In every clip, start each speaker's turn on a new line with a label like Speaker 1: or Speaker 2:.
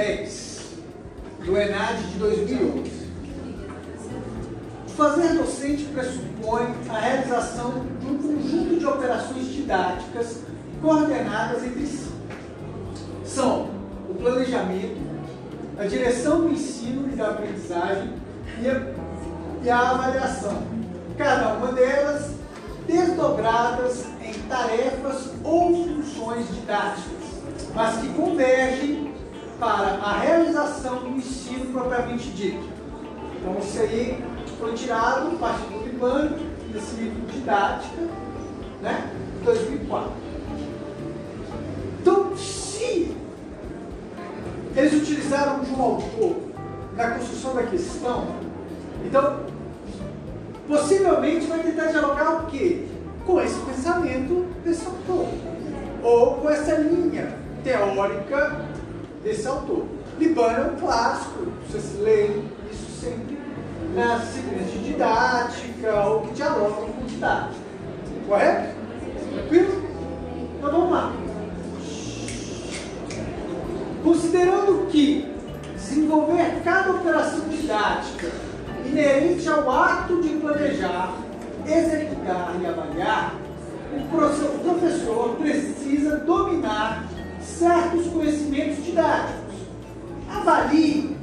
Speaker 1: 10 do ENAD de 2011. O fazer docente pressupõe a realização de um conjunto de operações didáticas coordenadas entre si. São o planejamento, a direção do ensino e da aprendizagem e a, e a avaliação. Cada uma delas desdobradas em tarefas ou funções didáticas, mas que convergem para a realização do ensino propriamente dito. Então, isso aí foi tirado, parte do Libano, desse livro Didática, né, de 2004. Então, se eles utilizaram de um autor na construção da questão, então, possivelmente vai tentar dialogar o quê? Com esse pensamento desse autor, ou com essa linha teórica desse autor. Libano é um clássico, vocês leem isso sempre nas disciplinas de didática ou que dialogam com didática. Correto? Tranquilo? Então vamos lá. Considerando que desenvolver cada operação didática inerente ao ato de planejar, executar e avaliar, o professor precisa dominar certos conhecimentos didáticos. Avalie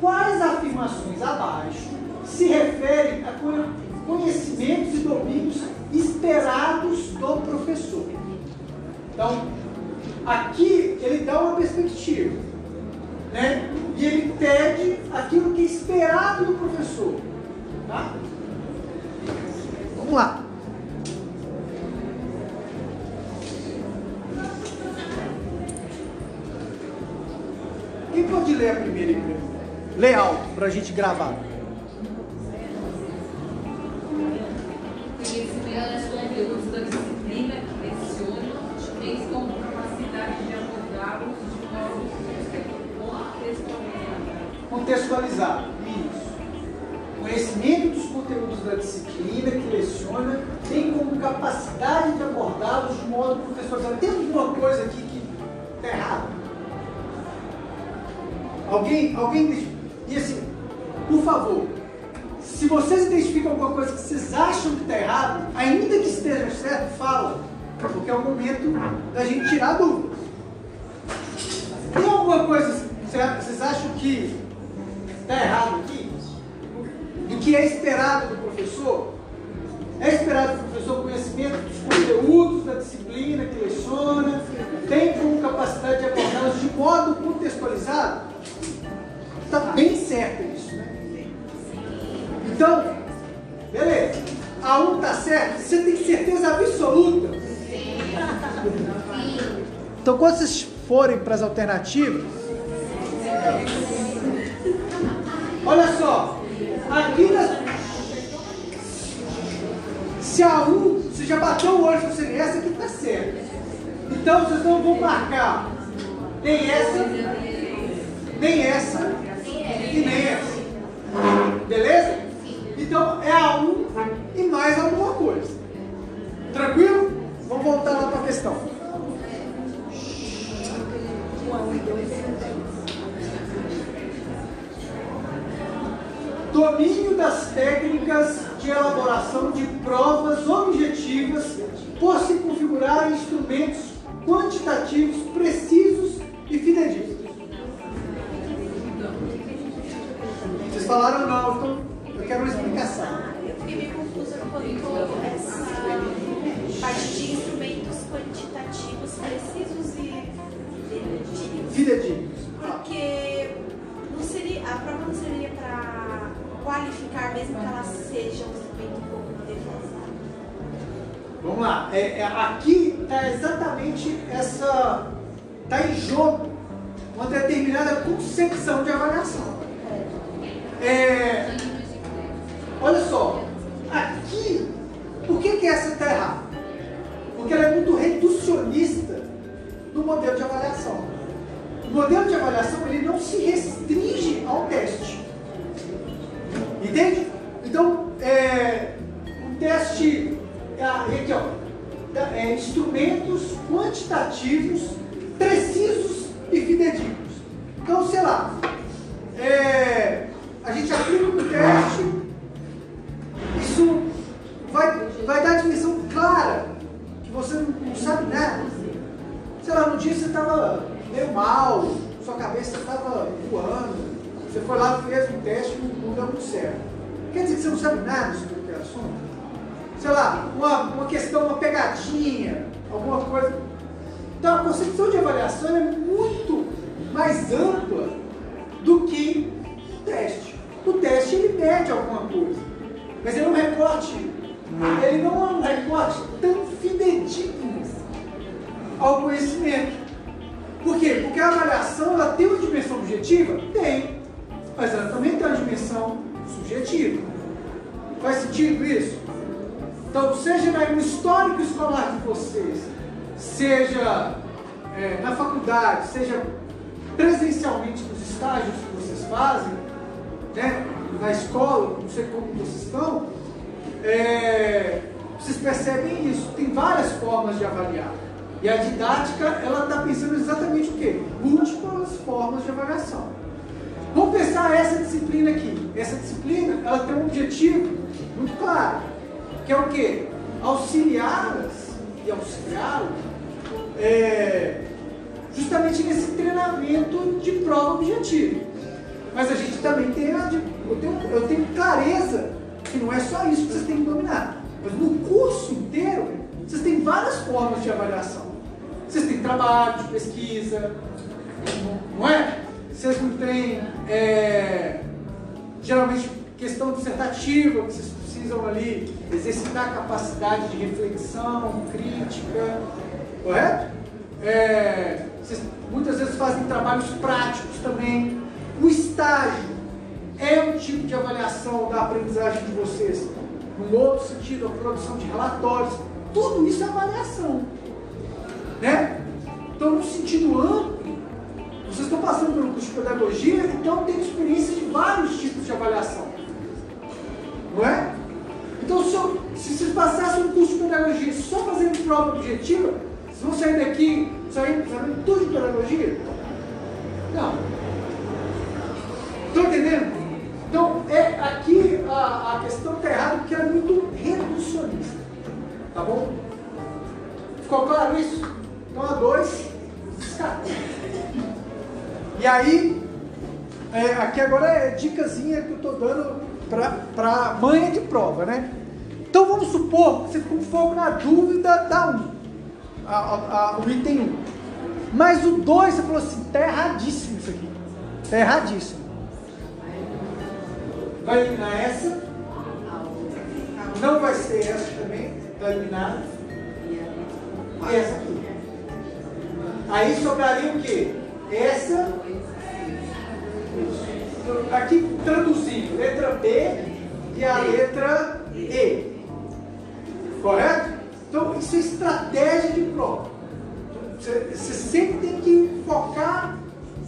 Speaker 1: quais afirmações abaixo se referem a conhecimentos e domínios esperados do professor. Então, aqui ele dá uma perspectiva, né? E ele pede aquilo que é esperado do professor, tá? Vamos lá. Quem pode ler a primeira e Lê alto para a gente gravar. contextualizar. Isso. Conhecimento dos conteúdos da disciplina que leciona tem como capacidade de abordá-los de modo contextualizado. Tem alguma coisa aqui que está errada? Alguém, alguém e assim, por favor, se vocês identificam alguma coisa que vocês acham que está errado, ainda que esteja certo, fala. Porque é o momento da gente tirar dúvidas. Tem alguma coisa que vocês acham que está errado aqui? Do que é esperado do professor? É esperado do professor conhecimento dos conteúdos da disciplina que leciona, tem como capacidade de abordá-los de modo contextualizado? Bem certo isso, né? Então, beleza. A um está certo, você tem certeza absoluta. Então, quando vocês forem para as alternativas, olha só, aqui na, se a um, você já bateu o olho você essa aqui está certa. Então vocês não vão marcar nem essa, nem essa e nem essa. Beleza? Então é a um e mais alguma coisa. Tranquilo? Vamos voltar lá para a questão. Domínio das técnicas de elaboração de provas objetivas por se configurar instrumentos quantitativos precisos Vamos lá. É, é, aqui está exatamente essa. Está em jogo uma determinada concepção de avaliação. É, olha só, aqui, por que, que essa está errada? Porque ela é muito reducionista no modelo de avaliação. O modelo de avaliação ele não se restringe ao teste. Entende? Então, é, um teste, é, aqui ó, é, instrumentos quantitativos precisos e fidedignos. Então, sei lá, é, a gente aplica um teste, isso vai, vai dar a dimensão clara que você não sabe nada. Sei lá, no dia você estava meio mal, sua cabeça estava voando, você foi lá, fez um teste e não deu muito certo. Quer dizer que você não sabe nada sobre aquele assunto? Sei lá, uma, uma questão, uma pegadinha, alguma coisa. Então a concepção de avaliação é muito mais ampla do que o teste. O teste ele mede alguma coisa, mas ele é um recorte, ele não é um recorte tão fidedigno ao conhecimento. Por quê? Porque a avaliação ela tem uma dimensão objetiva? Tem. Mas ela também tem uma dimensão subjetiva. Faz sentido isso? Então, seja no histórico escolar de vocês, seja é, na faculdade, seja presencialmente nos estágios que vocês fazem, né, na escola, não sei como vocês estão, é, vocês percebem isso. Tem várias formas de avaliar. E a didática, ela está pensando exatamente o quê? Múltiplas formas de avaliação. Vamos pensar essa disciplina aqui. Essa disciplina, ela tem um objetivo muito claro, que é o quê? Auxiliá-las e auxiliá-los é, justamente nesse treinamento de prova objetiva. Mas a gente também tem, eu, tenho, eu tenho clareza que não é só isso que vocês têm que dominar. Mas no curso inteiro, vocês têm várias formas de avaliação. Vocês têm trabalho pesquisa, não é? Vocês não têm, é, geralmente, questão dissertativa, que vocês precisam ali exercitar capacidade de reflexão, crítica, correto? É, vocês muitas vezes fazem trabalhos práticos também. O estágio é um tipo de avaliação da aprendizagem de vocês. No outro sentido, a produção de relatórios. Tudo isso é avaliação. Né? Então, no sentido amplo, vocês estão passando pelo curso de pedagogia, então tem experiência de vários tipos de avaliação. Não é? Então, se, eu, se vocês passassem um curso de pedagogia só fazendo prova objetiva, vocês vão sair daqui sabendo tudo de pedagogia? Não. Estão entendendo? Então, é, aqui a, a questão está errada porque é muito reducionista. Tá bom? Ficou claro isso? Então a 2 descartou. E aí, é, aqui agora é dicasinha que eu estou dando para manha de prova, né? Então vamos supor que você ficou com foco na dúvida da 1, um, a, a, a, o item 1. Um. Mas o 2 você falou assim, está erradíssimo isso aqui. Está erradíssimo. Vai eliminar essa. Não vai ser essa também. Está eliminada. E essa aqui. Aí sobraria o quê? Essa. Aqui traduzindo, letra B e a letra E. Correto? Então, isso é estratégia de prova. Você, você sempre tem que focar.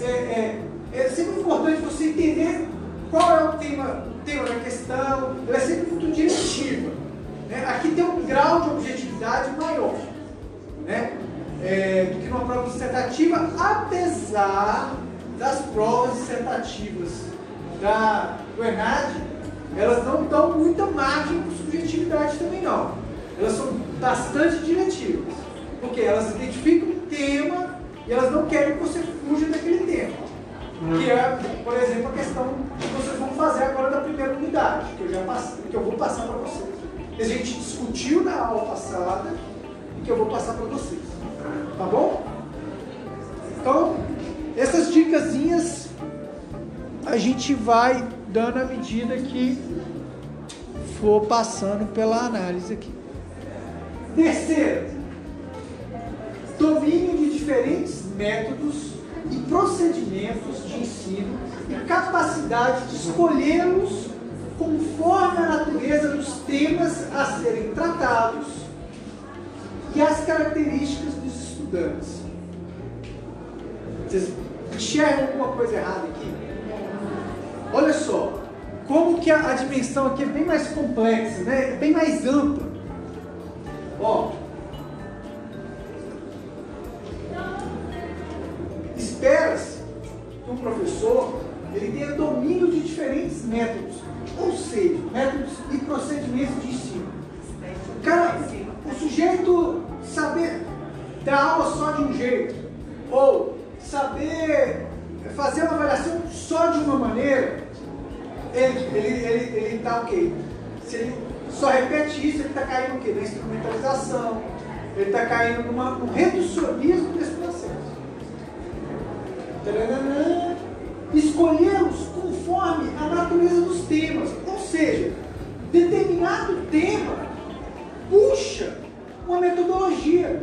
Speaker 1: É, é, é, sempre importante você entender qual é o tema, tema da questão. Ela é sempre muito diretiva. Né? Aqui tem um grau de objetividade maior. Né? é, do que numa prova dissertativa, apesar das provas dissertativas da, do ENAD, elas não dão muita margem para subjetividade também não. Elas são bastante diretivas. Porque elas identificam um tema e elas não querem que você fuja daquele tema. Que é, por exemplo, a questão que vocês vão fazer agora da primeira unidade, que eu, já passei, que eu vou passar para vocês. Que a gente discutiu na aula passada e que eu vou passar para vocês. Tá bom? Então, essas dicasinhas a gente vai dando à medida que for passando pela análise aqui. Terceiro, domínio de diferentes métodos e procedimentos de ensino e capacidade de escolhê-los conforme a natureza dos temas a serem tratados e as características estudantes. Vocês enxergam alguma coisa errada aqui? Olha só, como que a, a dimensão aqui é bem mais complexa, né? É bem mais ampla. Ó, espera-se que um professor ele tenha domínio de diferentes métodos, ou seja, métodos e procedimentos de ensino. Cara, o sujeito saber dar aula só de um jeito, ou saber fazer uma avaliação só de uma maneira, ele está ele, ele, ele tá o quê? Se ele só repete isso, ele está caindo o quê? Na instrumentalização, ele está caindo numa, num reducionismo desse processo. Escolhemos conforme a natureza dos temas, ou seja, determinado tema puxa uma metodologia.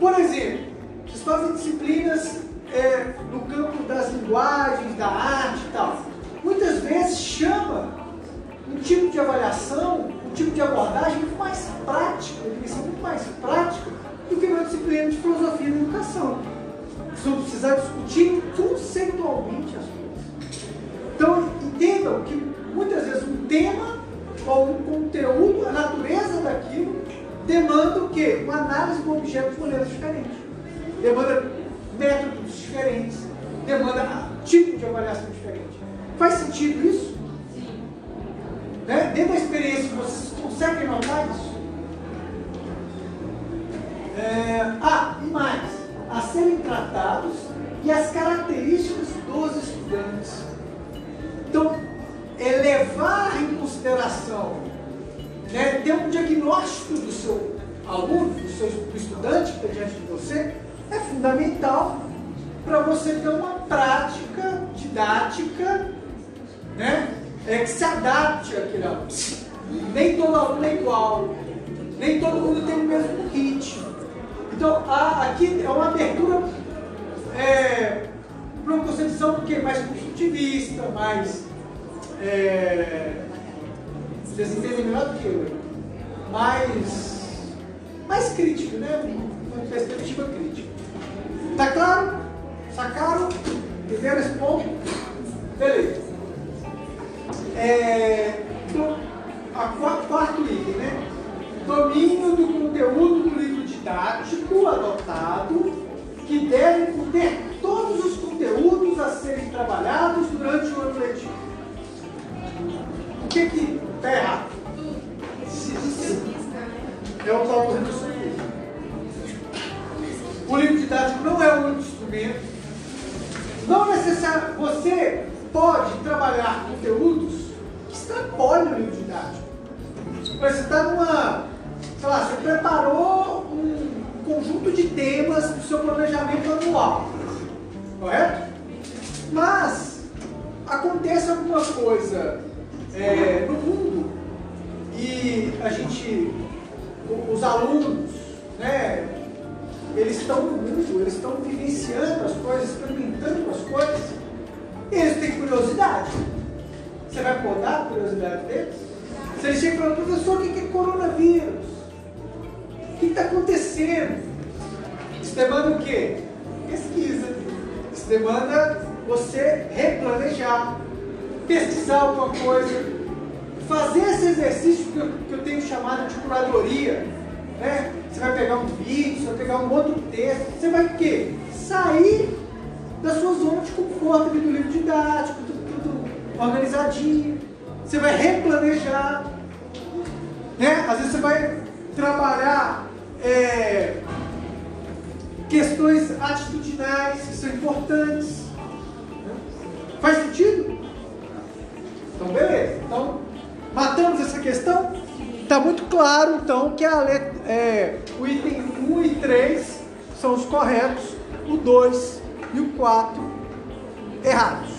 Speaker 1: Por exemplo, vocês fazem disciplinas é, no campo das linguagens, da arte e tal. Muitas vezes chama um tipo de avaliação, um tipo de abordagem muito mais prática, uma dimensão muito mais prática do que uma disciplina de filosofia da educação. Vocês vão precisar discutir conceitualmente as coisas. Então, entendam que muitas vezes um tema ou um conteúdo, a natureza daquilo, demanda o quê? Uma análise do objeto de maneira diferente. Demanda métodos diferentes, demanda tipo de avaliação diferente. Faz sentido isso? Sim. Né? Dentro da experiência, vocês conseguem notar isso? É, ah, e mais, a serem tratados e as características dos estudantes. Então, é em consideração, né, ter um diagnóstico do seu aluno, do seu do estudante que está diante de você, é fundamental para você ter uma prática didática né, é, que se adapte àquele aluno. Nem todo aluno é igual, nem todo mundo tem o mesmo ritmo. Então, há, aqui é uma abertura é, uma concepção que é mais construtivista, mais. É, vocês entendem melhor do que eu, mais, mais crítica, né? Uma perspectiva crítica. Tá claro? Sacaram? Entenderam esse ponto? Beleza. É, então, a quarto item, né? Domínio do conteúdo do livro didático adotado, que deve conter todos os conteúdos a serem trabalhados durante o ano letivo. O que que está errado? É o tal do. O livro didático não é o único instrumento. Não necessariamente. Você pode trabalhar conteúdos é, no mundo e a gente, os alunos, né, eles estão no mundo, eles estão vivenciando as coisas, experimentando as coisas, e eles têm curiosidade. Você vai podar a curiosidade deles? Se eles chegam e falam, professor, o que é coronavírus? O que está acontecendo? Isso demanda o quê? Pesquisa. Isso demanda você replanejar, pesquisar alguma coisa, fazer esse exercício que eu, que eu tenho chamado de curadoria. Né? Você vai pegar um vídeo, você vai pegar um outro texto, você vai o quê? Sair da sua zona de conforto do livro didático, tudo, tudo organizadinho. Você vai replanejar. Né? Às vezes você vai trabalhar é, questões atitudinais que são importantes. Claro, então, que a letra, é, o item 1 e 3 são os corretos, o 2 e o 4 errados.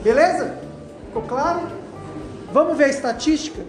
Speaker 1: Beleza? Ficou claro? Vamos ver a estatística?